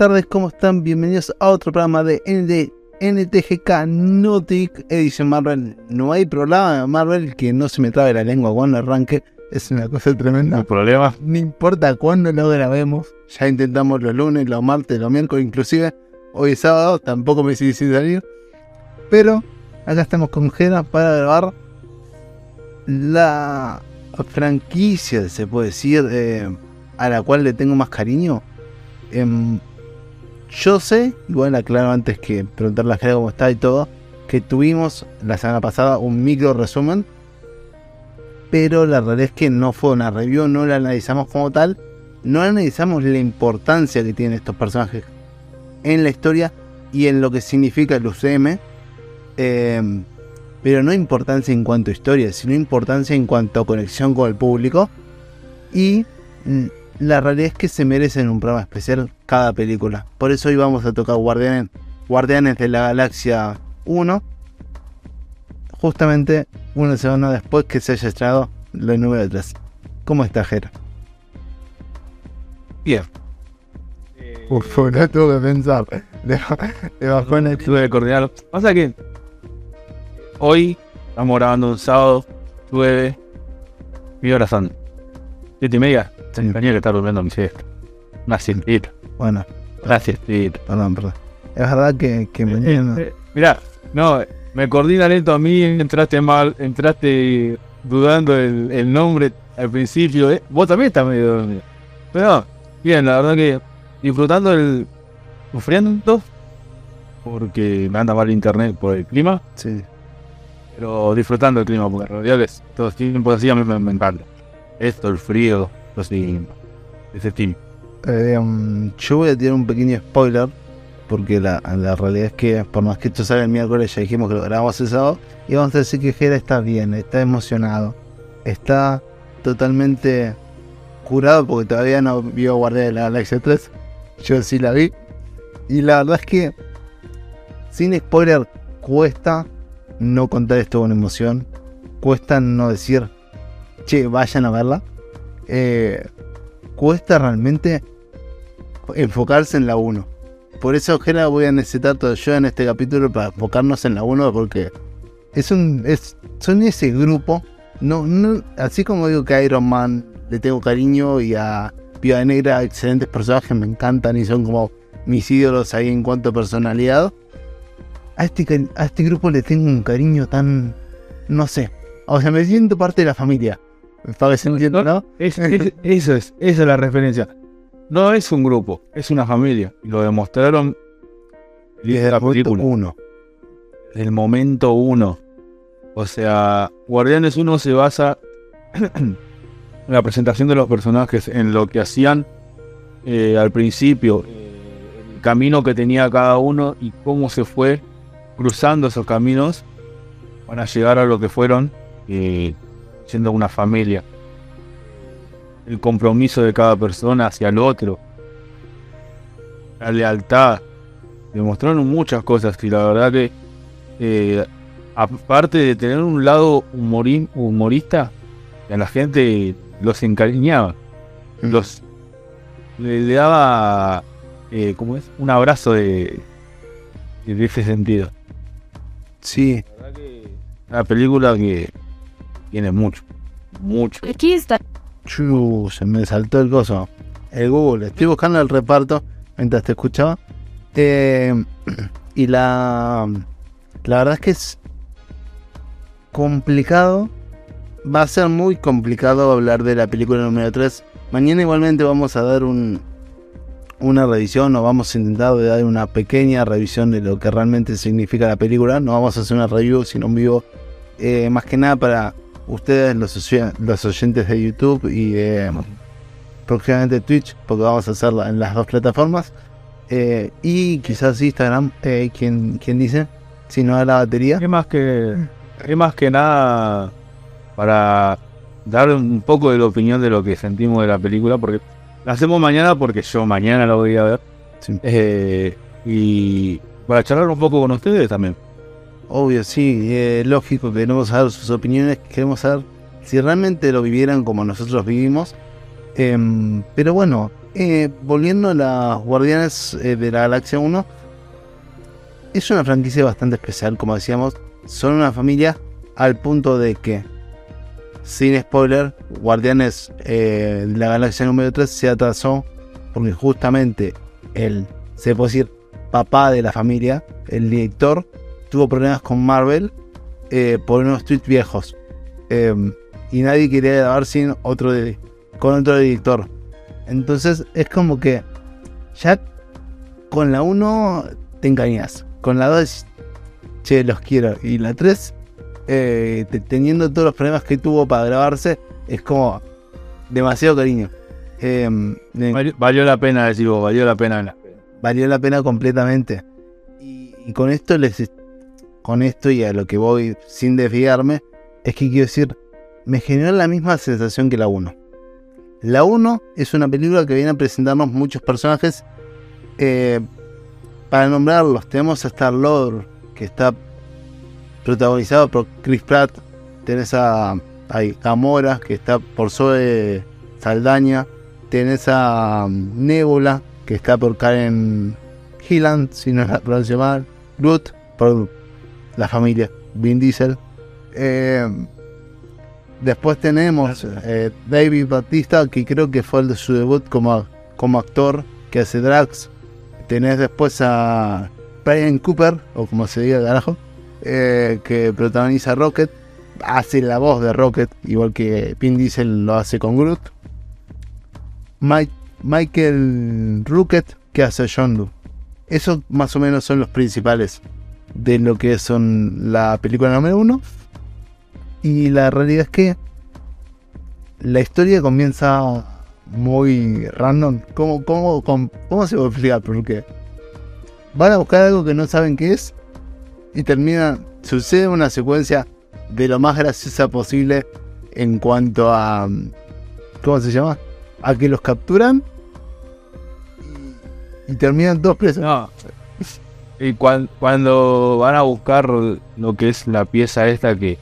tardes, ¿cómo están? Bienvenidos a otro programa de ND, NTGK Nautic Edition Marvel. No hay programa de Marvel que no se me trabe la lengua cuando arranque. Es una cosa tremenda. No problema. No importa cuándo lo grabemos. Ya intentamos los lunes, los martes, los miércoles, inclusive. Hoy es sábado, tampoco me decidí salir. Pero acá estamos con Jera para grabar la franquicia, se puede decir, eh, a la cual le tengo más cariño. Em, yo sé, igual aclaro antes que preguntarle a Jera cómo está y todo, que tuvimos la semana pasada un micro resumen, pero la realidad es que no fue una review, no la analizamos como tal, no analizamos la importancia que tienen estos personajes en la historia y en lo que significa el UCM. Em, pero no importancia en cuanto a historia, sino importancia en cuanto a conexión con el público. Y mm, la realidad es que se merecen un programa especial cada película. Por eso hoy vamos a tocar Guardianes, Guardianes de la Galaxia 1. Justamente una semana después que se haya estrenado la número 3. ¿Cómo está Jera? Bien. Uf, no tuve que pensar. Bajó en el... Tuve que coordinar. Pasa que hoy estamos grabando un sábado, 9. ¿Qué horas son? ¿Siete y media? Tenía que estar durmiendo mi siesta. Una siestita. Bueno, Una siestita. perdón, perdón. Es verdad que, que mañana... Eh, mirá, no, me coordina lento a mí, entraste mal, entraste dudando el, el nombre al principio. eh. Vos también estás medio dormido. Pero no, bien, la verdad que disfrutando el. sufriendo, porque me anda mal internet por el clima, Sí. pero disfrutando el clima, porque en realidad es, todo el tiempo así a mí me, me encanta. Esto, el frío, así, ese team. Eh, um, yo voy a tirar un pequeño spoiler, porque la, la realidad es que por más que esto salga el miércoles, ya dijimos que lo grabamos el sábado, y vamos a decir que Jera está bien, está emocionado, está totalmente curado porque todavía no vio Guardia de la Galaxia 3, yo sí la vi, y la verdad es que sin spoiler cuesta no contar esto con emoción, cuesta no decir, che, vayan a verla. Eh, cuesta realmente enfocarse en la 1. Por eso, Jera, voy a necesitar todo yo en este capítulo para enfocarnos en la 1 porque es un es, son ese grupo. No, no, así como digo que a Iron Man le tengo cariño y a Viuda Negra, excelentes personajes, me encantan y son como mis ídolos ahí en cuanto a personalidad. A este, a este grupo le tengo un cariño tan, no sé, o sea, me siento parte de la familia. Entienda, ¿no? Es- es- eso es, esa es la referencia. No es un grupo, es una familia. Y lo demostraron Desde la el momento película. uno. el momento uno. O sea, Guardianes 1 se basa en la presentación de los personajes, en lo que hacían eh, al principio, eh, el camino que tenía cada uno y cómo se fue cruzando esos caminos para llegar a lo que fueron, eh, siendo una familia. El compromiso de cada persona hacia el otro, la lealtad, demostraron muchas cosas y la verdad que eh, aparte de tener un lado humori- humorista, a la gente los encariñaba, los le, le daba eh, ¿cómo es? un abrazo de, de ese sentido. Sí, La película que tiene mucho, mucho. Aquí está. Chu, se me saltó el coso. El Google. Estoy buscando el reparto mientras te escuchaba. Eh, y la. La verdad es que es complicado. Va a ser muy complicado hablar de la película número 3. Mañana igualmente vamos a dar un, una revisión o vamos a intentar dar una pequeña revisión de lo que realmente significa la película. No vamos a hacer una review, sino un vivo. eh, más que nada para ustedes, los, oye- los oyentes de YouTube y de próximamente Twitch, porque vamos a hacerla en las dos plataformas. Eh, y quizás Instagram, eh, quien, quien dice, si no da la batería. Es más que es más que nada para dar un poco de la opinión de lo que sentimos de la película, porque la hacemos mañana porque yo mañana la voy a ver. Sí. Eh, y para charlar un poco con ustedes también. Obvio, sí, lógico, queremos saber sus opiniones, queremos saber si realmente lo vivieran como nosotros vivimos. Em, pero bueno, Eh, volviendo a las Guardianes eh, de la Galaxia 1, es una franquicia bastante especial, como decíamos. Son una familia al punto de que, sin spoiler, Guardianes eh, de la Galaxia número 3 se atrasó porque justamente el, se puede decir, papá de la familia, el director, tuvo problemas con Marvel eh, por unos tweets viejos. Em, y nadie quería grabar sin otro con otro director. Entonces es como que ya con la 1 te engañas. Con la 2, che, los quiero. Y la 3, eh, teniendo todos los problemas que tuvo para grabarse, es como demasiado cariño. Em, valió, la pena, decir valió la pena. Valió la pena completamente. Y, con esto les con esto y a lo que voy sin desviarme, es que quiero decir, me generó la misma sensación que la 1. La 1 es una película que viene a presentarnos muchos personajes eh, para nombrarlos, tenemos a Star Lord, que está protagonizado por Chris Pratt. Tenés a, Gamora, que está por Zoe Saldaña. Tenés a um, Nebula, que está por Karen Hilland, si no la pronuncio mal. Groot, por la familia Vin Diesel. Eh, después tenemos eh, David Batista, que creo que fue el de su debut como, como actor, que hace Drax Tenés después a Brian Cooper, o como se diga carajo, eh, que protagoniza Rocket. Hace la voz de Rocket, igual que Pin Diesel lo hace con Groot. Michael Rocket, que hace John Doe. Esos más o menos son los principales de lo que son la película número uno. Y la realidad es que la historia comienza muy random. ¿Cómo, cómo, cómo, se puede explicar? Porque van a buscar algo que no saben qué es y termina, sucede una secuencia de lo más graciosa posible en cuanto a, ¿cómo se llama? A que los capturan y, terminan todos presos. Y cuando van a buscar lo que es la pieza esta que...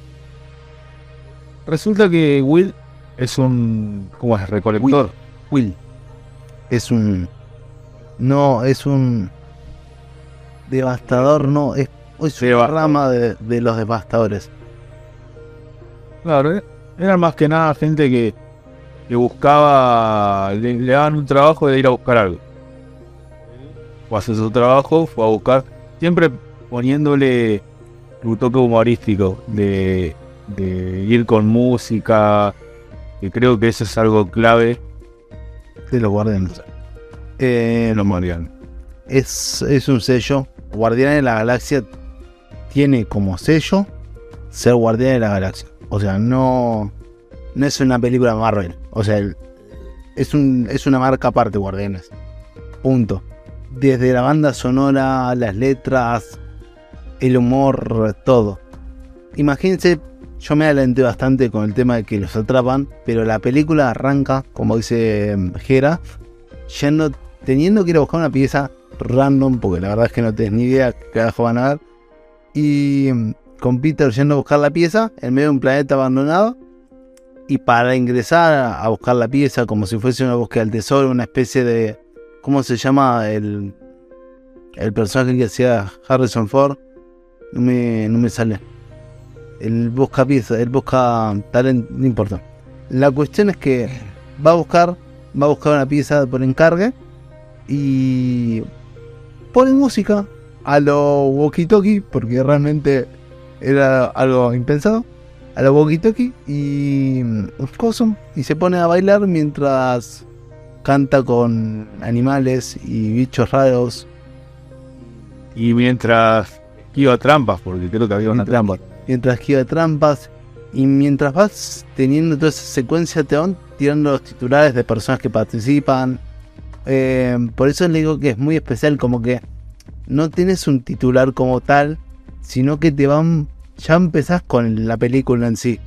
Resulta que Will es un. ¿Cómo es? Recolector. Will. Es un. No, es un. Devastador, no. Es, es una rama de, los devastadores. Claro, eh, eran más que nada gente que, que buscaba. Le, daban un trabajo de ir a buscar algo. O hacer su trabajo, fue a buscar. Siempre poniéndole un toque humorístico de, de ir con música y creo que eso es algo clave de los guardianes. Eh, los guardianes. Es, es un sello. Guardián de la Galaxia tiene como sello ser guardián de la galaxia. O sea, no, no es una película Marvel. O sea, es, un, es una marca aparte, Guardianes. Punto. Desde la banda sonora, las letras, el humor, todo. Imagínense yo me adelanté bastante con el tema de que los atrapan, pero la película arranca, como dice Jera, yendo, teniendo que ir a buscar una pieza random, porque la verdad es que no tenés ni idea qué carajo van a ver. Y mm, con Peter yendo a buscar la pieza en medio de un planeta abandonado. Y para ingresar a buscar la pieza, como si fuese una búsqueda del tesoro, una especie de. ¿Cómo se llama el, el personaje que hacía Harrison Ford? No me, no me sale. El busca pieza, el busca talento, no importa. La cuestión es que va a buscar, va a buscar una pieza por encargue y pone música a lo walkie-talkie, porque realmente era algo impensado, a lo walkie-talkie y, y se pone a bailar mientras canta con animales y bichos raros. Y mientras iba trampas, porque creo que había una trampa mientras que trampas. Y mientras vas teniendo toda esa secuencia, te van tirando los titulares de personas que participan. Eh, por eso le digo que es muy especial, como que no tienes un titular como tal, sino que te van. Ya empezás con la película en sí.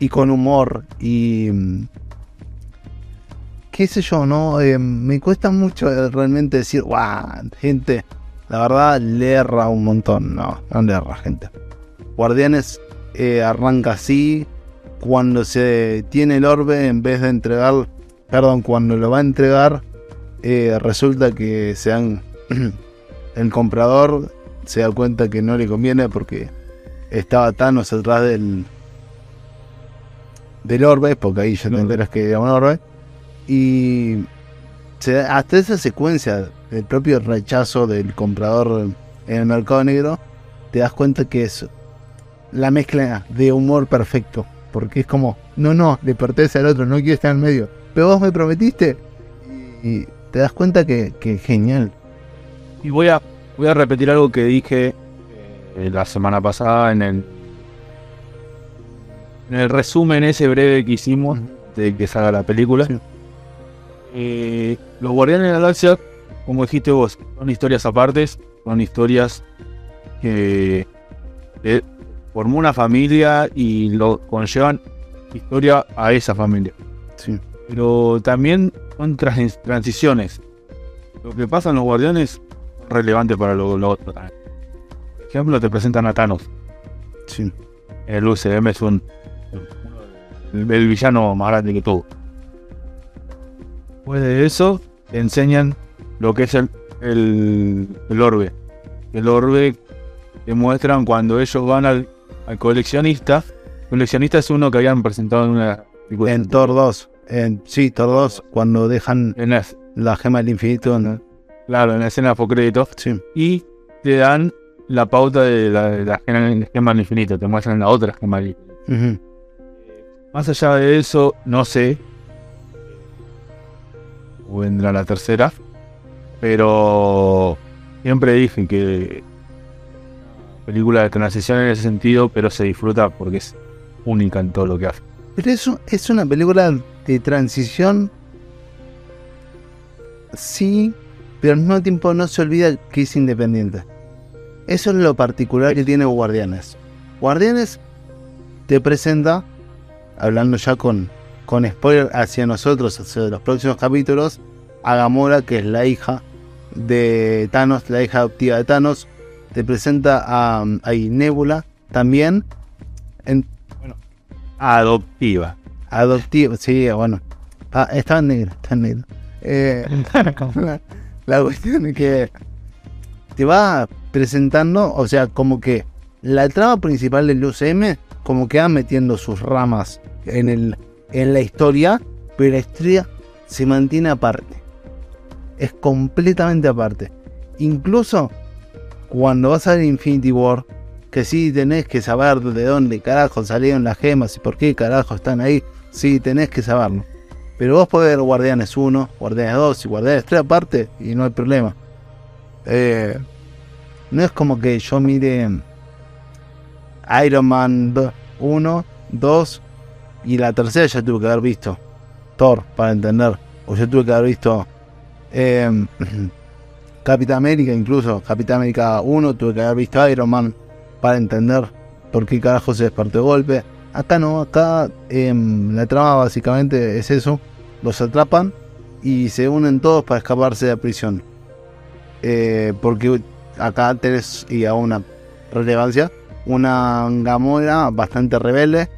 Y con humor. Y. qué sé yo, ¿no? Eh, me cuesta mucho realmente decir, ¡guau! Gente, la verdad le erra un montón. No, no le erra, gente. Guardianes eh, arranca así. Cuando se tiene el orbe, en vez de entregar, perdón, cuando lo va a entregar eh, resulta que se dan, el comprador se da cuenta que no le conviene porque estaba Thanos atrás del del orbe, porque ahí ya te enteras que era un orbe, y se hasta esa secuencia del propio rechazo del comprador en el mercado negro, te das cuenta que es la mezcla de humor perfecto, porque es como, no, no, le pertenece al otro, no quiero estar en medio, pero vos me prometiste, y te das cuenta que, que genial. Y voy a, voy a repetir algo que dije eh, la semana pasada en el, en el resumen ese breve que hicimos de que salga la película. Sí. Eh, los Guardianes de la Galaxia, como dijiste vos, son historias apartes, son historias que eh, formó una familia y lo conllevan historia a esa familia Sí. pero también son trans- transiciones. Lo que pasa en los guardianes es relevante para lo, lo otro también. Por ejemplo, te presentan a Thanos. Sí. El UCM es un el, el villano más grande que todo. Después de eso, te enseñan lo que es el, el, el orbe. El orbe te muestran cuando ellos van al, al coleccionista. El coleccionista es uno que habían presentado en una película. En Thor 2, en, sí, Thor 2, cuando dejan En la- la gema del infinito, ¿no? claro, en la escena crédito sí. y te dan la pauta de la, de la gema, del infinito, te muestran la otra gema del infinito. Más allá de eso, no sé. Vendrá la tercera. Pero siempre dije que película de transición en ese sentido, pero se disfruta porque es única en todo lo que hace. Pero eso es una película de transición. Sí, pero al mismo tiempo no se olvida que es independiente. Eso es lo particular que tiene Guardianes. Guardianes te presenta, hablando ya con, con spoiler hacia nosotros, hacia los próximos capítulos, a Gamora, que es la hija de Thanos, la hija adoptiva de Thanos. Te presenta a, a Nebula también. En, Adoptiva. Adoptivo, sí, bueno. Ah, estaba en negro, está en negro. Eh, la, la cuestión es que te va presentando, o sea, como que la trama principal del UCM, como que va metiendo sus ramas en, el, en la historia, pero la historia se mantiene aparte. Es completamente aparte. Incluso cuando vas a ver Infinity War, que sí tenés que saber de dónde carajo salieron las gemas y por qué carajo están ahí, sí tenés que saberlo. Pero vos podés ver Guardianes 1, Guardianes 2 y Guardianes 3 aparte y no hay problema. Eh, no es como que yo mire Iron Man 1, 2 y la tercera ya tuve que haber visto Thor para entender. O yo tuve que haber visto eh, Capitán América incluso. Capitán América 1 tuve que haber visto Iron Man para entender por qué carajo se despertó de golpe. Acá no, acá em, la trama básicamente es eso. Los atrapan y se unen todos para escaparse de la prisión. Eh, porque acá tenés, y a una relevancia, una Gamora bastante rebelde.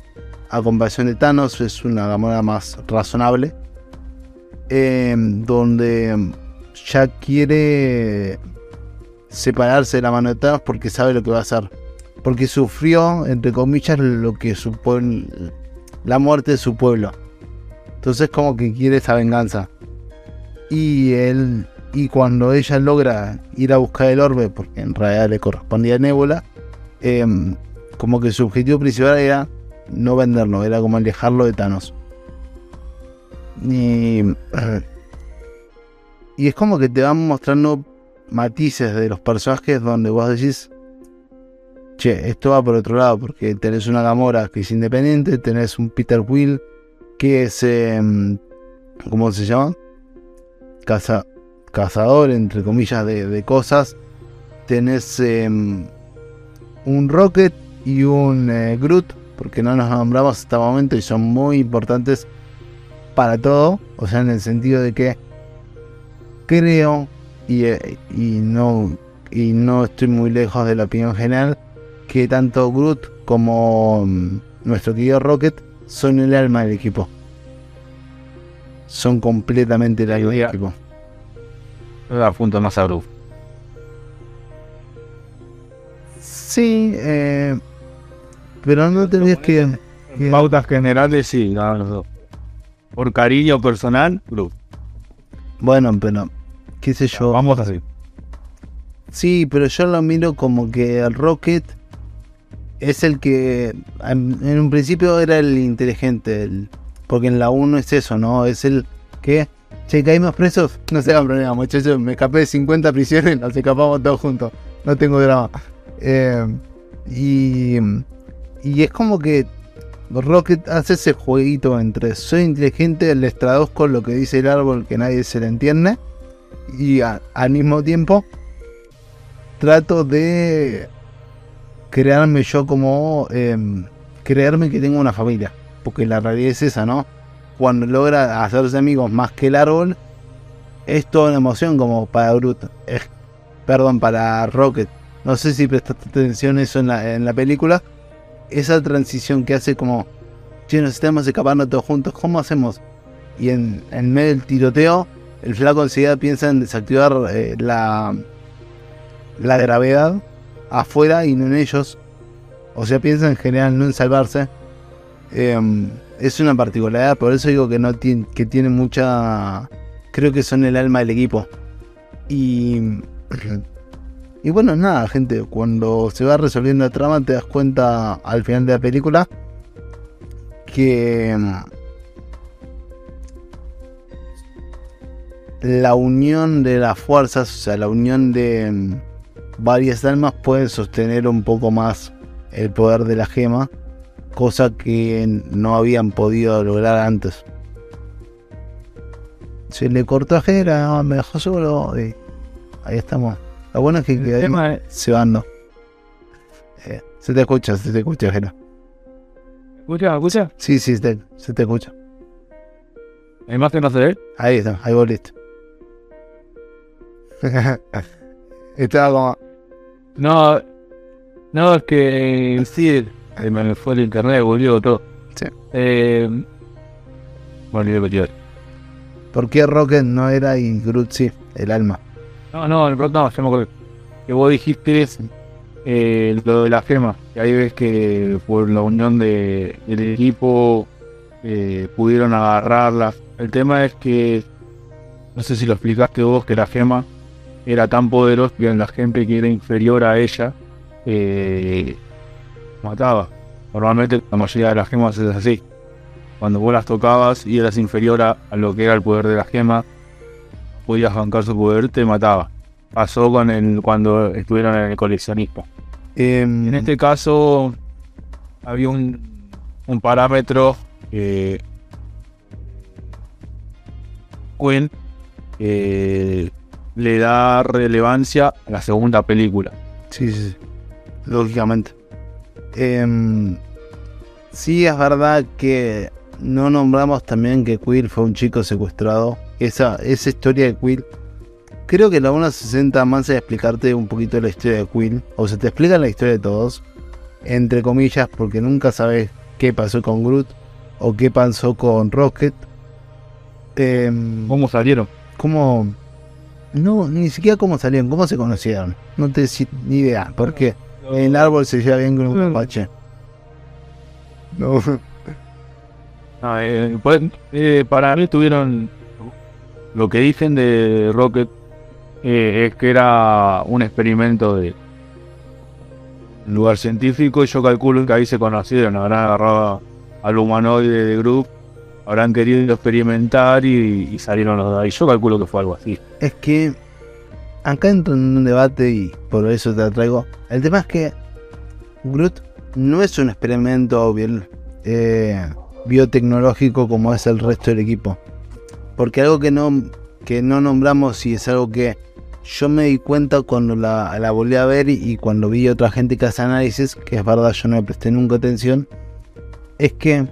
A comparación de Thanos, es una Gamora más razonable. em, donde ya quiere separarse de la mano de Thanos porque sabe lo que va a hacer. Porque sufrió, entre comillas, lo que supone la muerte de su pueblo. Entonces como que quiere esa venganza. Y él y cuando ella logra ir a buscar el orbe, porque en realidad le correspondía a Nebula, em, como que su objetivo principal era no venderlo, era como alejarlo de Thanos. Y, y es como que te van mostrando matices de los personajes donde vos decís, che, esto va por otro lado, porque tenés una Gamora que es independiente, tenés un Peter Will que es, em, ¿cómo se llama? Caza, cazador, entre comillas, de, cosas. Tenés em, un Rocket y un eh, Groot, porque no nos nombramos hasta el momento y son muy importantes para todo, o sea, en el sentido de que creo y, eh, y no y no estoy muy lejos de la opinión general que tanto Groot como mm, nuestro querido Rocket son el alma del equipo. Son completamente el alma del equipo. dar punto más a Groot. Sí, eh, pero no tendrías que... En pautas generales, sí, los dos. Por cariño personal, Groot. Bueno, pero qué sé yo. Vamos así. Sí, pero yo lo miro como que el Rocket es el que en, en un principio era el inteligente, el- porque en la 1 es eso, ¿no? Es el que, che, que hay más presos, no se hagan problema, muchachos, me escapé de 50 prisiones, nos escapamos todos juntos, no tengo drama. Eh, y, y es como que Rocket hace ese jueguito entre soy inteligente, les traduzco lo que dice el árbol que nadie se le entiende, y a- al mismo tiempo trato de crearme yo como em, creerme que tengo una familia. Porque la realidad es esa, ¿no? Cuando logra hacerse amigos más que el árbol, es toda una emoción como para Groot. Es- perdón, para Rocket. No sé si prestaste atención eso en la, en la película. Esa transición que hace como, che, nos estamos escapando todos juntos, ¿cómo hacemos? Y en, en medio del tiroteo, el flaco enseguida piensa en desactivar eh, la, la gravedad afuera y no en ellos. O sea, piensa en general, no en salvarse. Em, es una particularidad, por eso digo que no tiene, que tiene mucha. Creo que son el alma del equipo. Y. Y bueno, nada, gente, cuando se va resolviendo la trama te das cuenta al final de la película que em, la unión de las fuerzas, o sea, la unión de em, varias almas puede sostener un poco más el poder de la gema, cosa que no habían podido lograr antes. Se le cortó a Jera, me dejó solo y ahí estamos. Lo bueno es que quedé tema es- cebando. Eh, se te escucha, se te escucha, Jera. ¿Escucha? ¿Escucha? Sí, sí, se te, se te escucha. ¿La imagen no se ve? Ahí está, ahí volviste. Estaba como. No, no, es que sí, me fue el internet, volvió todo. Sí. Eh, volvió, volvió. ¿Por qué Rocket no era y Groot sí? El alma. No, no, no, ya me. Que vos dijiste eh, lo de la gema. Y ahí ves que por la unión de, del equipo eh, pudieron agarrarla. El tema es que, no sé si lo explicaste vos, que la gema era tan poderosa que la gente que era inferior a ella eh, mataba. Normalmente la mayoría de las gemas es así. Cuando vos las tocabas y eras inferior a lo que era el poder de la gema, podías bancar su poder, te mataba. Pasó con el cuando estuvieron en el coleccionista. Em, En este caso había un, un parámetro que Quinn eh, le da relevancia a la segunda película. Sí, sí, sí. Lógicamente. Em, sí, es verdad que no nombramos también que Quill fue un chico secuestrado. Esa, esa historia de Quill. Creo que la 1.60 más es explicarte un poquito la historia de Quill. O se te explica la historia de todos. Entre comillas, porque nunca sabes qué pasó con Groot. O qué pasó con Rocket. Em, ¿Cómo salieron? cómo. No, ni siquiera cómo salieron, cómo se conocieron. No te ni idea. Porque el árbol se lleva bien con un Claro. mapache. No. No, eh, pues, eh, para mí tuvieron lo que dicen de Rocket eh, es que era un experimento de lugar científico y yo calculo que ahí se conocieron, habrán agarrado al humanoide de Groot, habrán querido experimentar y, salieron los de ahí. Yo calculo que fue algo así. Es que acá entro en un debate y por eso te traigo. El tema es que Groot no es un experimento eh, biotecnológico como es el resto del equipo. Porque algo que no, que no nombramos y es algo que yo me di cuenta cuando la, volví a ver y, cuando vi otra gente que hace análisis, que es verdad yo no le presté nunca atención, es que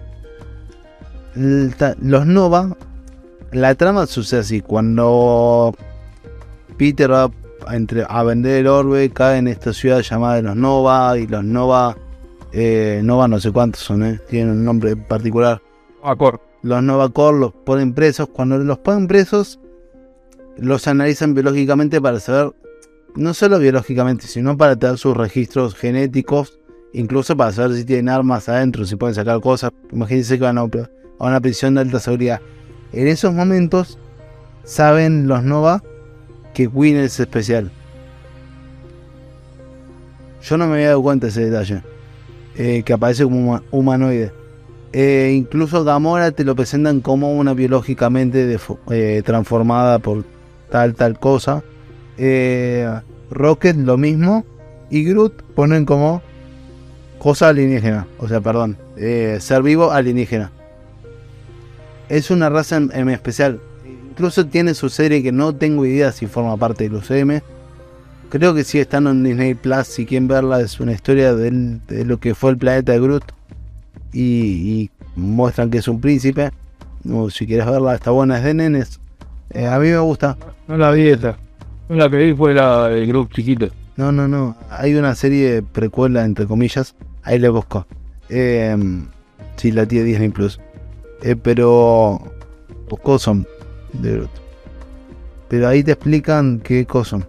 los Nova, la trama sucede así, cuando Peter va a, entre- a vender el orbe, cae en esta ciudad llamada de los Nova y los Nova, eh, Nova no sé cuántos son, eh, tienen un nombre particular Acor. Los Nova Corps los ponen presos. Cuando los ponen presos, los analizan biológicamente para saber, no solo biológicamente, sino para tener sus registros genéticos, incluso para saber si tienen armas adentro, si pueden sacar cosas. Imagínense que van a una prisión de alta seguridad. En esos momentos saben los Nova que Queen es especial. Yo no me había dado cuenta de ese detalle. Eh, que aparece como humanoide. Eh, incluso Gamora te lo presentan como una biológicamente eh, transformada por tal, tal cosa. Rocket lo mismo. Y Groot ponen como cosa alienígena. O sea, perdón. ser vivo alienígena. Es una raza en, especial. Incluso tiene su serie que no tengo idea si forma parte del UCM Creo que sí están en Disney Plus. Si quieren verla, es una historia de, lo que fue el planeta de Groot. Y, muestran que es un príncipe. si quieres verla, está buena, es de nenes. Eh, a mí me gusta. No la vi esa. No la que vi fue la de Groot chiquito. No, no, no. Hay una serie precuela, entre comillas. Ahí le busco. Eh, sí, la tiene Disney Plus. Eh, pero. De Groot. Pero ahí te explican qué cosas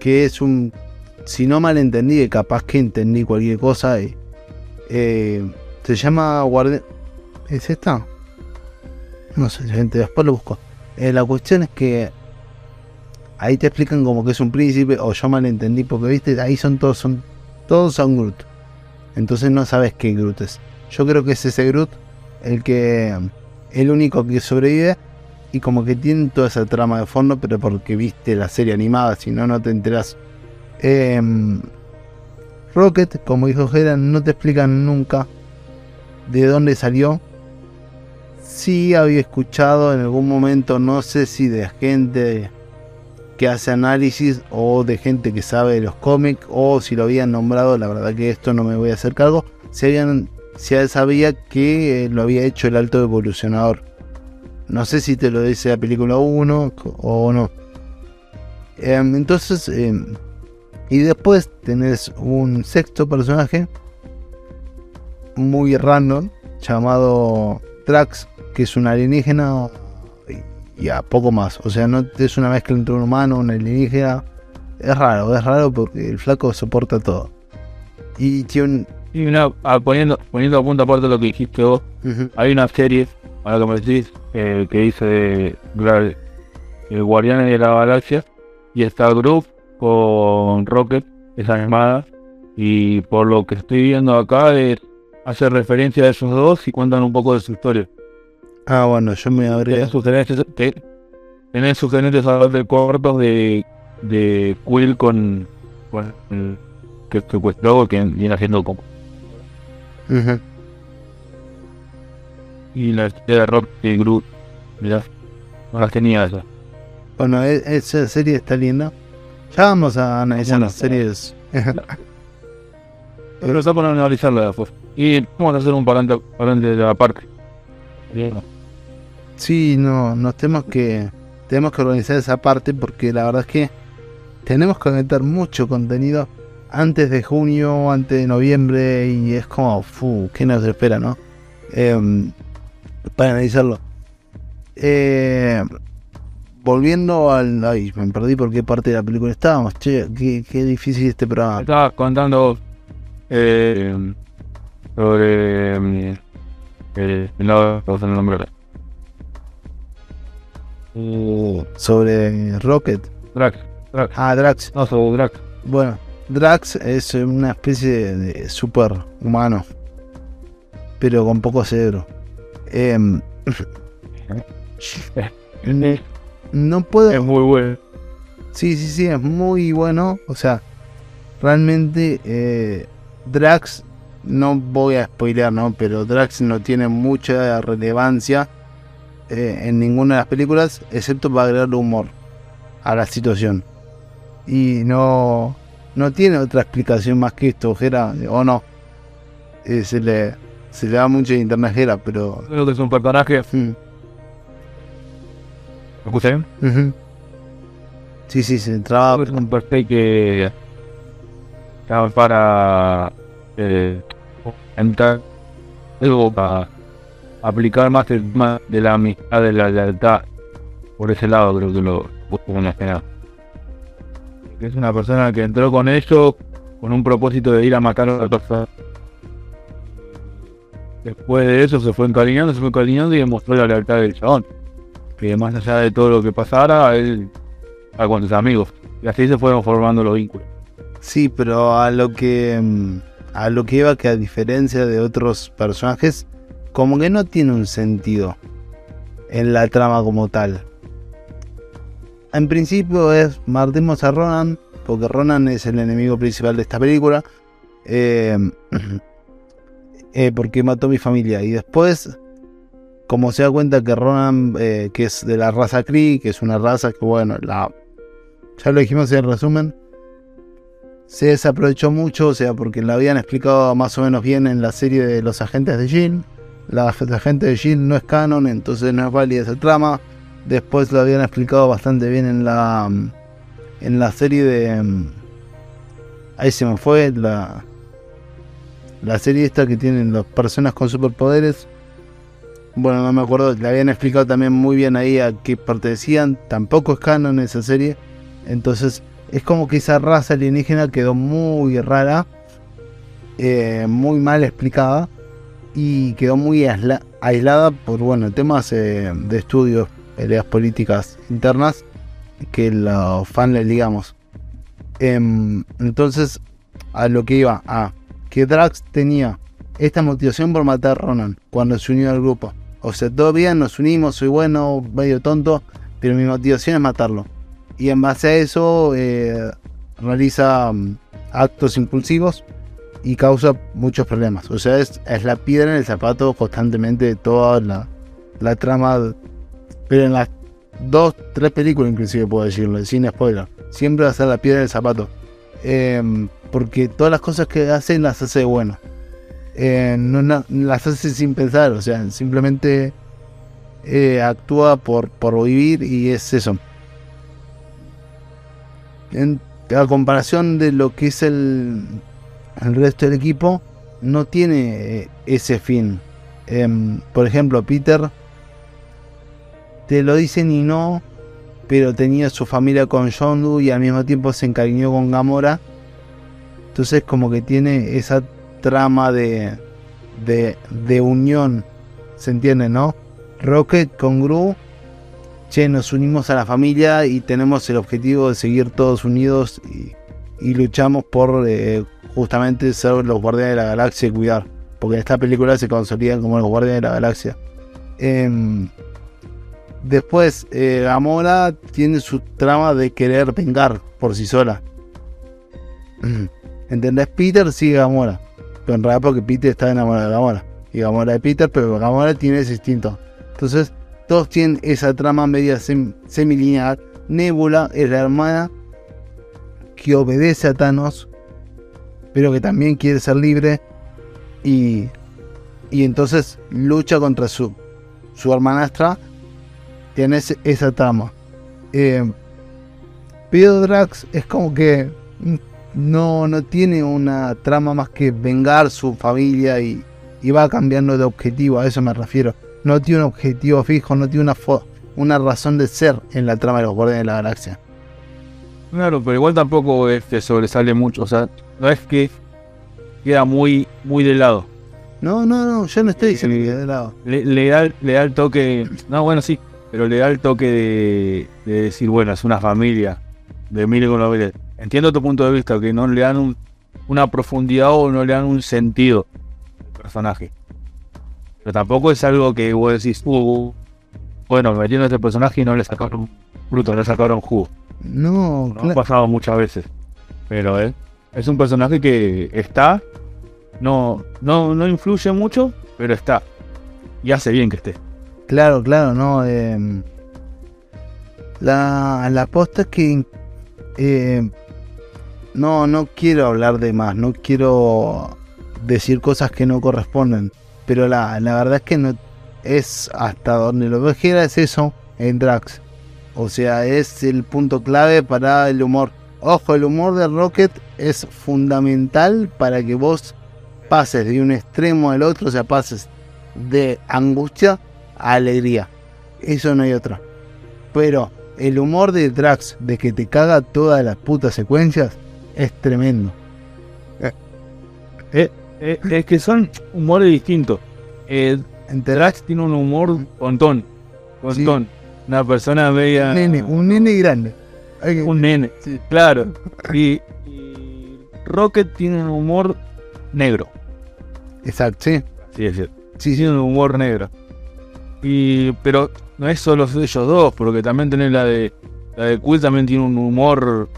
que es un, si no mal entendí, capaz que entendí cualquier cosa, eh, eh, se llama Guardián... ¿Es esta? No sé, gente, después lo busco. Eh, la cuestión es que ahí te explican como que es un príncipe, o yo mal entendí, porque viste, ahí son todos, son todos son Groot. Entonces no sabes qué Groot es. Yo creo que es ese Groot el que el único que sobrevive y como que tienen toda esa trama de fondo, pero porque viste la serie animada, si no, no te enteras. Em, Rocket, como dijo Geran, no te explican nunca de dónde salió. Sí había escuchado en algún momento, no sé si de gente que hace análisis o de gente que sabe de los cómics o si lo habían nombrado, la verdad que esto no me voy a hacer cargo, si, habían, sabía que lo había hecho el alto evolucionador no sé si te lo dice la película 1 o no. Em, entonces, em, y después tenés un sexto personaje muy random llamado Trax, que es un alienígena y, a poco más. O sea, no es una mezcla entre un humano, un alienígena. Es raro, es raro porque el flaco soporta todo. Y tiene Y una, ah, poniendo, poniendo a punto aparte lo que dijiste vos, hay una serie ahora que me decís, eh, que dice de, el Guardianes de la Galaxia, y está Groove con Rocket, esa animada, y por lo que estoy viendo acá es, hace referencia a esos dos y cuentan un poco de su historia. Ah, bueno, yo me habría... Tenés sugerencias, tenés sugerencias de cortos de, de Quill con, con el que secuestró, que viene haciendo como y la de Rock y Groot. Mirá, no las tenía esas. Bueno, e, esa serie está linda. Ya vamos a analizar las series. Pero está por analizarla después. Y vamos a hacer un parante, parante de la parte. Sí, no, nos tenemos que tenemos que organizar esa parte porque la verdad es que tenemos que meter mucho contenido antes de junio, antes de noviembre y es como, fu, ¿qué nos espera, no? Eh, para analizarlo. Eh, volviendo al. Ay, me perdí por qué parte de la película estábamos. Che, qué, difícil este programa. Estaba contando eh, sobre. Eh, el, no, el nombre. Uh, sobre Rocket. Drax, Ah, Drax. No, sobre Drax. Bueno, Drax es una especie de super humano, pero con poco cerebro. Em, no puedo. Es muy bueno. Sí, sí, sí, es muy bueno. O sea, realmente eh, Drax, no voy a spoilear, ¿no? Pero Drax no tiene mucha relevancia eh, en ninguna de las películas, excepto para agregarle humor a la situación. Y no, no tiene otra explicación más que esto, Jera, o no. Eh, se le se le da mucho internajera, pero. Creo que es un personaje. Mm. ¿Me escuché bien? Sí, sí, se entraba. Es un personaje que. para. Eh, entrar. para aplicar más el tema de la amistad, de la lealtad. Por ese lado creo que lo, una escena. Que es una persona que entró con ellos con un propósito de ir a matar a otra persona. Después de eso se fue encariñando, se fue encariñando y demostró la lealtad del chabón. Que más allá de todo lo que pasara, él a con sus amigos. Y así se fueron formando los vínculos. Sí, pero a lo que mm, a lo que iba que a diferencia de otros personajes, como que no tiene un sentido en la trama como tal. En principio es martimos a Ronan, porque Ronan es el enemigo principal de esta película, eh, eh, porque mató a mi familia. Y después, como se da cuenta que Ronan, eh, que es de la raza Kree, que es una raza que, bueno, la, ya lo dijimos en el resumen, se desaprovechó mucho, o sea, porque lo habían explicado más o menos bien en la serie de los agentes de Jean. La, agente de Jean no es canon, entonces no es válida esa trama. Después lo habían explicado bastante bien en la en la serie de ahí se me fue la la serie esta que tienen las personas con superpoderes. Bueno, no me acuerdo, le habían explicado también muy bien ahí a qué pertenecían. Tampoco es canon esa serie. Entonces es como que esa raza alienígena quedó muy rara, eh, muy mal explicada y quedó muy aislada por bueno temas eh, de estudios, peleas políticas internas que los fans le digamos. Em, entonces, a lo que iba, a que Drax tenía esta motivación por matar a Ronan cuando se unió al grupo. O sea, todo bien, nos unimos, soy bueno, medio tonto, pero mi motivación es matarlo y en base a eso eh, realiza mm, actos impulsivos y causa muchos problemas. O sea, es, la piedra en el zapato constantemente de toda la, trama. Pero en las dos, tres películas inclusive puedo decirlo, sin spoiler. Siempre va a ser la piedra en el zapato. Em, porque todas las cosas que hace las hace bueno. Eh, no, las hace sin pensar, o sea, simplemente eh, actúa por, por vivir y es eso en, a comparación de lo que es el, el resto del equipo, no tiene eh, ese fin. Em, por ejemplo, Peter te lo dicen y no, pero tenía su familia con Yondu y al mismo tiempo se encariñó con Gamora. Entonces como que tiene esa trama de, de, de unión, ¿se entiende, no? Rocket con Gru che, nos unimos a la familia y tenemos el objetivo de seguir todos unidos y, luchamos por eh, justamente ser los guardianes de la galaxia y cuidar. Porque en esta película se consolidan como los guardianes de la galaxia. Em, después, eh, Gamora tiene su trama de querer vengar por sí sola. ¿Entendés? Peter sigue Gamora. Pero en realidad porque Peter está enamorado de Gamora. Y Gamora de Peter, pero Gamora tiene ese instinto. Entonces, todos tienen esa trama media semilineal. Nebula es la hermana que obedece a Thanos, pero que también quiere ser libre y, y entonces lucha contra su, su hermanastra. Tiene esa trama. Eh, Drax es como que no, no tiene una trama más que vengar su familia y, y va cambiando de objetivo, a eso me refiero no tiene un objetivo fijo, no tiene una, una razón de ser en la trama de los Guardianes de la Galaxia. Claro, pero igual tampoco este sobresale mucho, o sea, no es que queda muy, muy de lado. No, no, no, yo no estoy diciendo que de lado. Le, da, le el toque, no, bueno, sí, pero le da el toque de, decir, bueno, es una familia, de mil con los Entiendo tu punto de vista, que no le dan una profundidad o no le dan un sentido al personaje. Pero tampoco es algo que vos decís, uh, bueno, metiendo a este personaje y no le sacaron fruto, le sacaron jugo. No, no ha pasado muchas veces. Pero eh, es un personaje que está, no, no, no influye mucho, pero está. Y hace bien que esté. Claro, claro, no. Eh, la, la posta es que eh, no, no quiero hablar de más, no quiero decir cosas que no corresponden pero la, verdad es que no es hasta donde lo vejera es eso en Drax. O sea, es el punto clave para el humor. Ojo, el humor de Rocket es fundamental para que vos pases de un extremo al otro, o sea, pases de angustia a alegría. Eso no hay otra. Pero el humor de Drax, de que te caga todas las putas secuencias, es tremendo. Eh, eh, es que son humores distintos. Eh, Drax tiene un humor contón. Contón. Una persona media. un nene, un nene grande. Un nene. sí. Claro. Y, y Rocket tiene un humor negro. Exacto, sí. Sí, es cierto. Sí, sí. Tiene un humor negro. Y, pero no es solo ellos dos, porque también tenés la de. La de Quill también tiene un humor.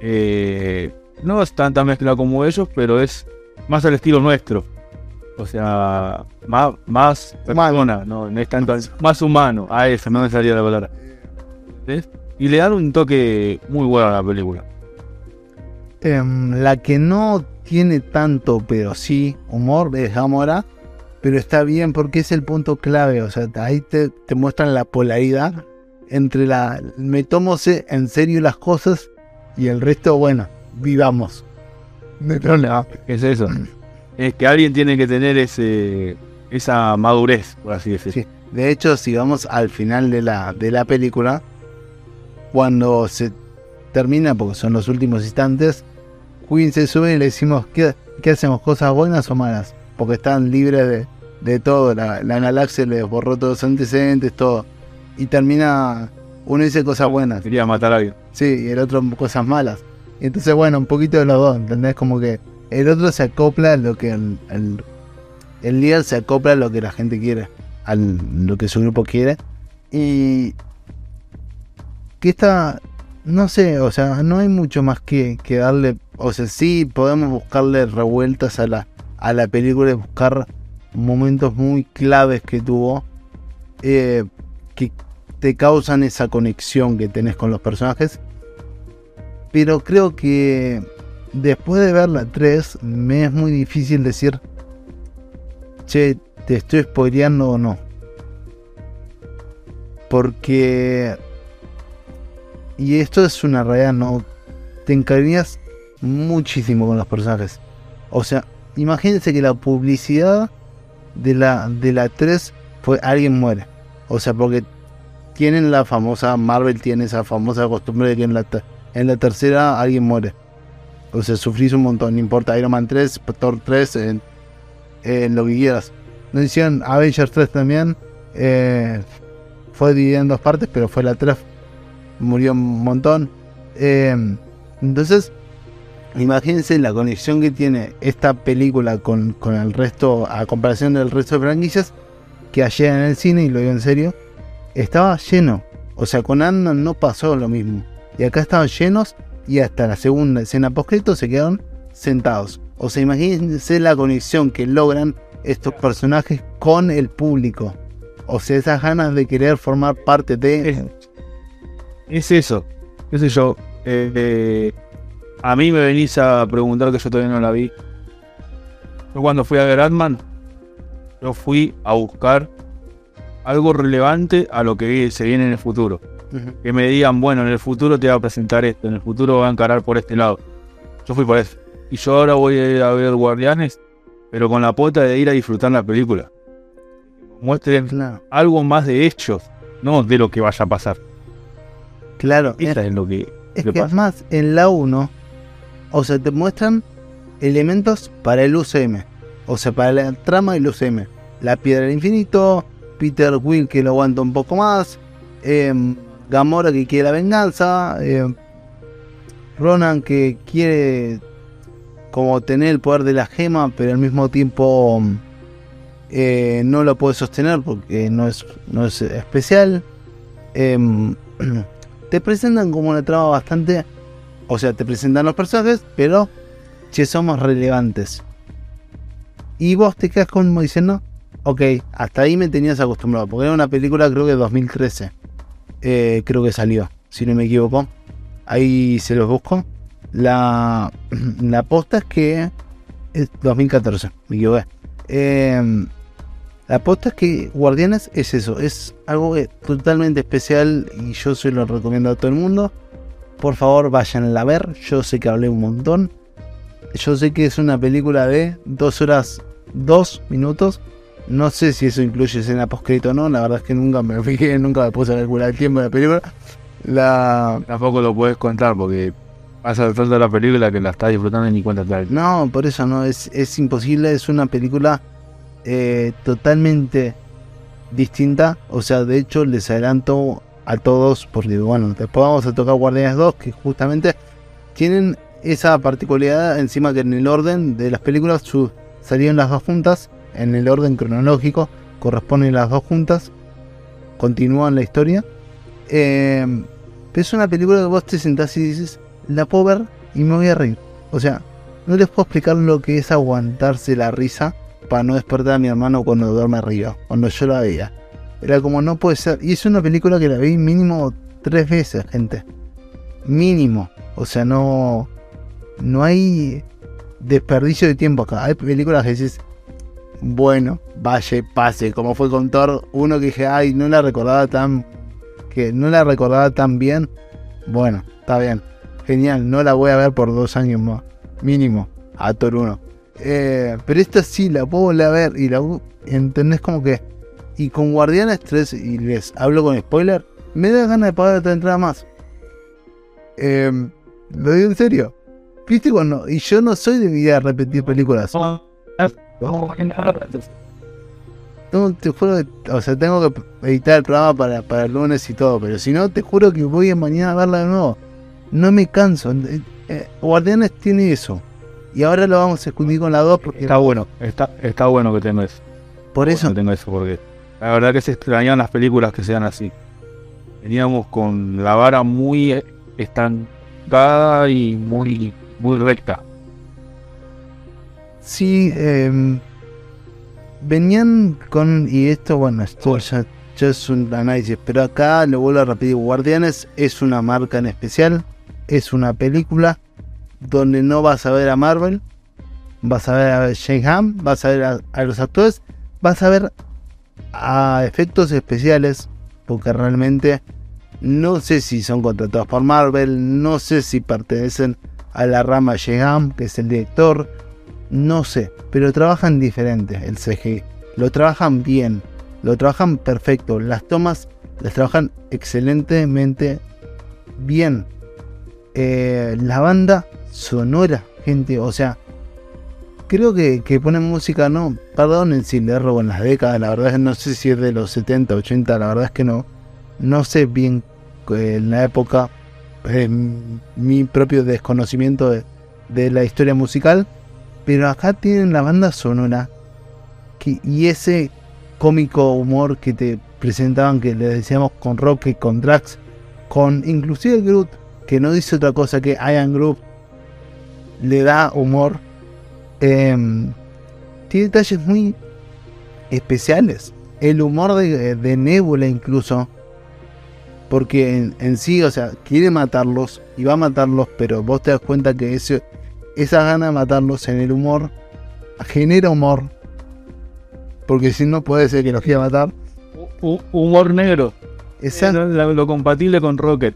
eh, no es tanta mezcla como ellos, pero es más al estilo nuestro. O sea, más, más persona, no, no es tanto más humano. A eso, no me salía la palabra. ¿Ves? Y le dan un toque muy bueno a la película. Em, la que no tiene tanto, pero sí humor, es Gamora. Pero está bien porque es el punto clave. O sea, ahí te, te muestran la polaridad entre la. Me tomo en serio las cosas y el resto, bueno, vivamos. No hay problema. ¿Qué es eso? Es que alguien tiene que tener ese esa madurez, por así decirlo. Sí. De hecho, si vamos al final de la, de la película, cuando se termina, porque son los últimos instantes, Queen se sube y le decimos, ¿qué, qué hacemos? ¿Cosas buenas o malas? Porque están libres de, de todo, la, la galaxia les borró todos los antecedentes, todo. Y termina, uno dice cosas buenas, Quería matar a alguien. sí, y el otro cosas malas. Entonces, bueno, un poquito de los dos, ¿entendés? Como que el otro se acopla a lo que el, el, el líder se acopla a lo que la gente quiere, a lo que su grupo quiere. Y que esta, no sé, o sea, no hay mucho más que, que darle, o sea, sí podemos buscarle revueltas a la, a la película y buscar momentos muy claves que tuvo, eh, que te causan esa conexión que tenés con los personajes. Pero creo que después de ver la 3, me es muy difícil decir, che, te estoy spoileando o no. Porque... Y esto es una realidad, ¿no? Te encariñas muchísimo con los personajes. O sea, imagínense que la publicidad de la, de la 3 fue alguien muere. O sea, porque tienen la famosa, Marvel tiene esa famosa costumbre de que en la, en la tercera alguien muere. O sea, sufrís un montón, no importa Iron Man 3, Thor 3, en, lo que quieras. No hicieron Avengers 3 también. eh, fue dividida en dos partes, pero fue la 3. Murió un montón. Eh, entonces, imagínense la conexión que tiene esta película con, con el resto, a comparación del resto de franquicias, que ayer en el cine, y lo digo en serio, estaba lleno. O sea, con Ant-Man no pasó lo mismo. Y acá estaban llenos y hasta la segunda escena postcrédito se quedaron sentados. O sea, imagínense la conexión que logran estos personajes con el público. O sea, esas ganas de querer formar parte de... Es, es eso. ¿Qué sé yo? Eh, eh, a mí me venís a preguntar que yo todavía no la vi. Yo cuando fui a ver Ant-Man, yo fui a buscar algo relevante a lo que se viene en el futuro. Que me digan, bueno, en el futuro te va a presentar esto, en el futuro va a encarar por este lado. Yo fui por eso. Y yo ahora voy a ir a ver Guardianes, pero con la pota de ir a disfrutar la película. Muestren Claro, algo más de hechos, no de lo que vaya a pasar. claro. Eso es lo que. Es ¿Qué que es pasa? más, en la 1, o sea, te muestran elementos para el UCM. O sea, para la trama del UCM. La piedra del infinito, Peter Will que lo aguanta un poco más, em, Gamora que quiere la venganza, em, Ronan que quiere como tener el poder de la gema, pero al mismo tiempo eh, no lo puede sostener porque no es, no es especial. Em, te presentan como una trama bastante. O sea, te presentan los personajes, pero che, somos relevantes. Y vos te quedas como diciendo, ok, hasta ahí me tenías acostumbrado, porque era una película creo que de 2013. Eh, creo que salió, si no me equivoco. Ahí se los busco. La, la posta es que es 2014, me equivoqué. Eh, la posta es que Guardianes es eso, es algo totalmente especial y yo se lo recomiendo a todo el mundo. Por favor, vayan a ver. Yo sé que hablé un montón. Yo sé que es una película de 2 horas 2 minutos. No sé si eso incluye escena postcrédito o no. La verdad es que nunca me fijé, nunca me puse a calcular el tiempo de la película. La... Tampoco lo puedes contar porque pasa tanto la película que la estás disfrutando y ni cuenta das. No, por eso no, es, es imposible, es una película eh, totalmente distinta. O sea, de hecho les adelanto a todos, porque bueno, después vamos a tocar Guardianes 2, que justamente tienen esa particularidad encima que en el orden de las películas su- salieron las dos juntas, en el orden cronológico, corresponden las dos juntas, continúan la historia. Eh, pero es una película que vos te sentás y dices, la puedo y me voy a reír. O sea, no les puedo explicar lo que es aguantarse la risa para no despertar a mi hermano cuando duerme arriba, cuando yo la veía. Era como no puede ser. Y es una película que la vi mínimo tres veces, gente. Mínimo. O sea, no. No hay desperdicio de tiempo acá. Hay películas que dices. Bueno, vaya, pase. Como fue con Thor. Uno que dije, ay, no la recordaba tan. Que no la recordaba tan bien. Bueno, está bien. Genial. No la voy a ver por dos años más. Mínimo. A Thor 1. Eh, pero esta sí la puedo volver a ver. Y la entendés como que. Y con Guardianes 3, y les hablo con spoiler, me da ganas de pagar otra entrada más. Eh, lo digo en serio. ¿Viste cuando.? Y yo no soy de mi idea de repetir películas. No, te juro que. O sea, tengo que editar el programa para, para el lunes y todo. Pero si no, te juro que voy a mañana a verla de nuevo. No me canso. Eh, eh, Guardianes tiene eso. Y ahora lo vamos a discutir con la 2 porque. Está bueno, está, está bueno que tenga eso. Por eso. Que tenga eso, porque la verdad que se extrañan las películas que sean así. Veníamos con la vara muy estancada y muy, muy recta. Sí, eh, venían con, y esto, bueno, esto ya, es un análisis, pero acá lo vuelvo a repetir, Guardianes es una marca en especial, es una película donde no vas a ver a Marvel, vas a ver a Shane Ham, vas a ver a, los actores, vas a ver a efectos especiales, porque realmente no sé si son contratados por Marvel, no sé si pertenecen a la rama Shane Ham, que es el director, no sé, pero trabajan diferente el CGI. Lo trabajan bien, lo trabajan perfecto. Las tomas las trabajan excelentemente bien. Eh, la banda sonora, gente, o sea, creo que, que ponen música, no, perdonen si le robo en las décadas, la verdad no sé si es de los 70, 80, la verdad es que no, no sé bien eh, en la época, eh, mi propio desconocimiento de, de la historia musical, pero acá tienen la banda sonora que, y ese cómico humor que te presentaban, que le decíamos con Rock y con Drax, con inclusive Groot, que no dice otra cosa que Ian Groot, le da humor. Eh, tiene detalles muy especiales. El humor de, de Nebula incluso. Porque en, en, sí, o sea, quiere matarlos y va a matarlos, pero vos te das cuenta que ese, esa gana de matarlos en el humor genera humor. Porque si no puede ser que los quiera matar. U humor negro. Exacto. Lo, lo, compatible con Rocket.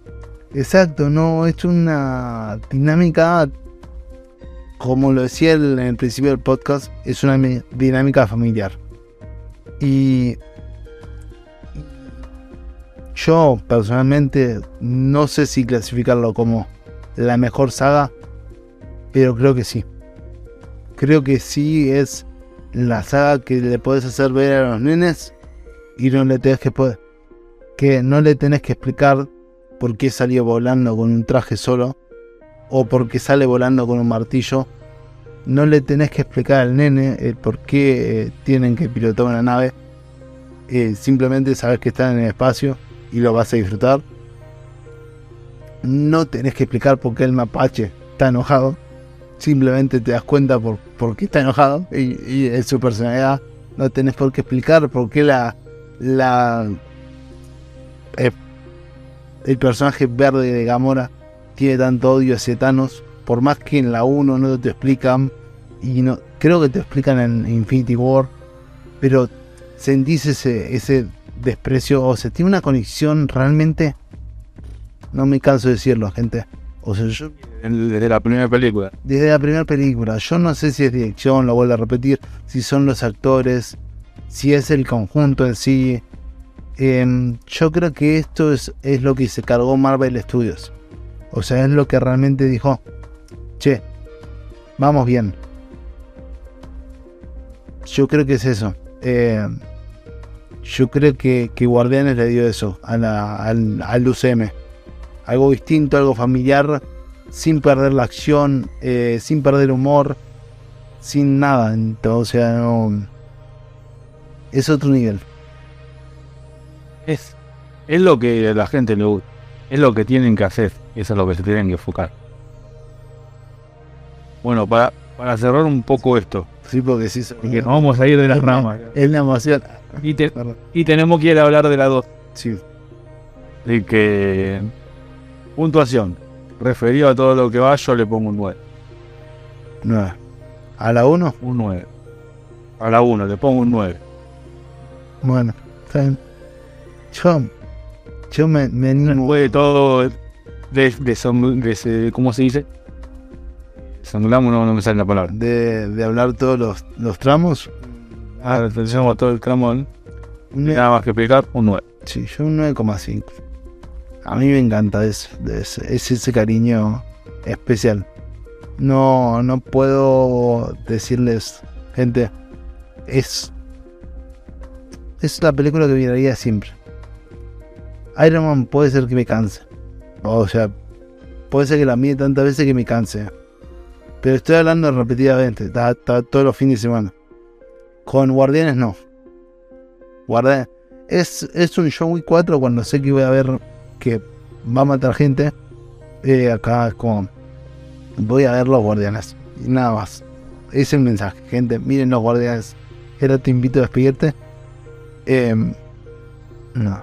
Exacto, no, es una dinámica, como lo decía en el principio del podcast, es una dinámica familiar. Y yo personalmente no sé si clasificarlo como la mejor saga, pero creo que sí. Creo que sí es la saga que le puedes hacer ver a los nenes y no le tenés que que no le tenés que explicar por qué salió volando con un traje solo o por qué sale volando con un martillo. No le tenés que explicar al nene el por qué eh, tienen que pilotar una nave. Eh, simplemente sabes que están en el espacio y lo vas a disfrutar. No tenés que explicar por qué el mapache está enojado. Simplemente te das cuenta por, por qué está enojado y, y es su personalidad. No tenés por qué explicar por qué la, la eh, el personaje verde de Gamora tiene tanto odio hacia Thanos. Por más que en la 1 no te explican. Y no creo que te explican en Infinity War. Pero sentís ese, ese desprecio. O sea, tiene una conexión realmente. No me canso de decirlo, gente. O sea, yo. Desde la primera película. Desde la primera película. Yo no sé si es dirección, lo vuelvo a repetir. Si son los actores. Si es el conjunto en sí. Em, yo creo que esto es, es lo que se cargó Marvel Studios. O sea, es lo que realmente dijo, che, vamos bien. Yo creo que es eso. Eh, yo creo que, que, Guardianes le dio eso a la, al, al, UCM. Algo distinto, algo familiar, sin perder la acción, eh, sin perder humor, sin nada. Entonces, o sea, no, es otro nivel. Es, es lo que la gente le gusta. Es lo que tienen que hacer. Eso es lo que se tienen que enfocar. Bueno, para, para cerrar un poco esto. Sí, porque sí. Porque nos vamos a ir de las ramas. Es una emoción. Y, te, y tenemos que ir a hablar de la 2. Sí. Así que. Puntuación. Referido a todo lo que va, yo le pongo un 9. 9. ¿A la 1? Un 9. A la 1, le pongo un 9. Bueno, está bien. Yo. Yo me, me animo. De todo. De, de, son, de, ¿Cómo se dice? Sanglamos, no, no me sale la palabra. De, de hablar todos los, los tramos. Ah, tenemos todo el tramo. ¿no? Nada más que explicar, un 9. Sí, yo un 9,5. A mí me encanta eso, es, es ese cariño especial. No, no puedo decirles, gente, es, es la película que miraría siempre. Iron Man puede ser que me canse. O sea, puede ser que la mire tantas veces que me canse. Pero estoy hablando repetidamente, todos los fines de semana. Con Guardianes no. Guardianes. Es, es un John Wick 4 cuando sé que voy a ver que va a matar gente. Eh, acá es como. Voy a ver los Guardianes. Y nada más. Ese es el mensaje, gente. Miren los Guardianes. Era te invito a despedirte. Eh, no.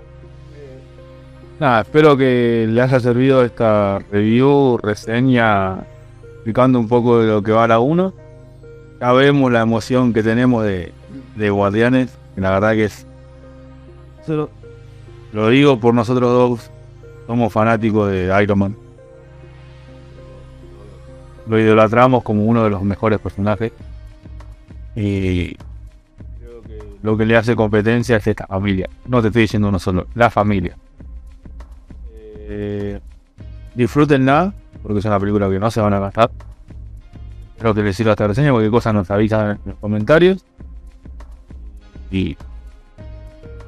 Nada, espero que le haya servido esta review, reseña, explicando un poco de lo que va la 1. Ya vemos la emoción que tenemos de, de Guardianes, que la verdad que es... Lo digo por nosotros dos, somos fanáticos de Iron Man. Lo idolatramos como uno de los mejores personajes. Y creo que lo que le hace competencia es esta familia. No te estoy diciendo uno solo, la familia. Eh, disfrútenla, porque es una película que no se van a gastar. Espero que les sirva esta reseña, cualquier cosa nos avisan en los comentarios. Y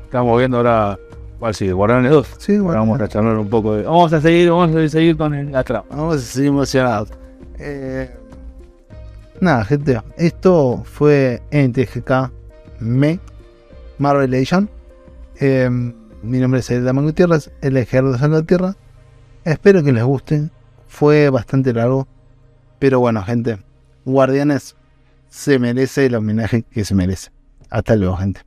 estamos viendo ahora cuál sigue, Guardianes 2. Sí, bueno. Vamos a charlar un poco de. Vamos a seguir, vamos a seguir con el, la trama. Vamos a seguir emocionados. Eh, nada, gente, esto fue NTGK Me Marvel Edition. Eh, mi nombre es Elda Gutiérrez, el ejército de Salvatierra. Espero que les guste. Fue bastante largo. Pero bueno, gente. Guardianes se merece el homenaje que se merece. Hasta luego, gente.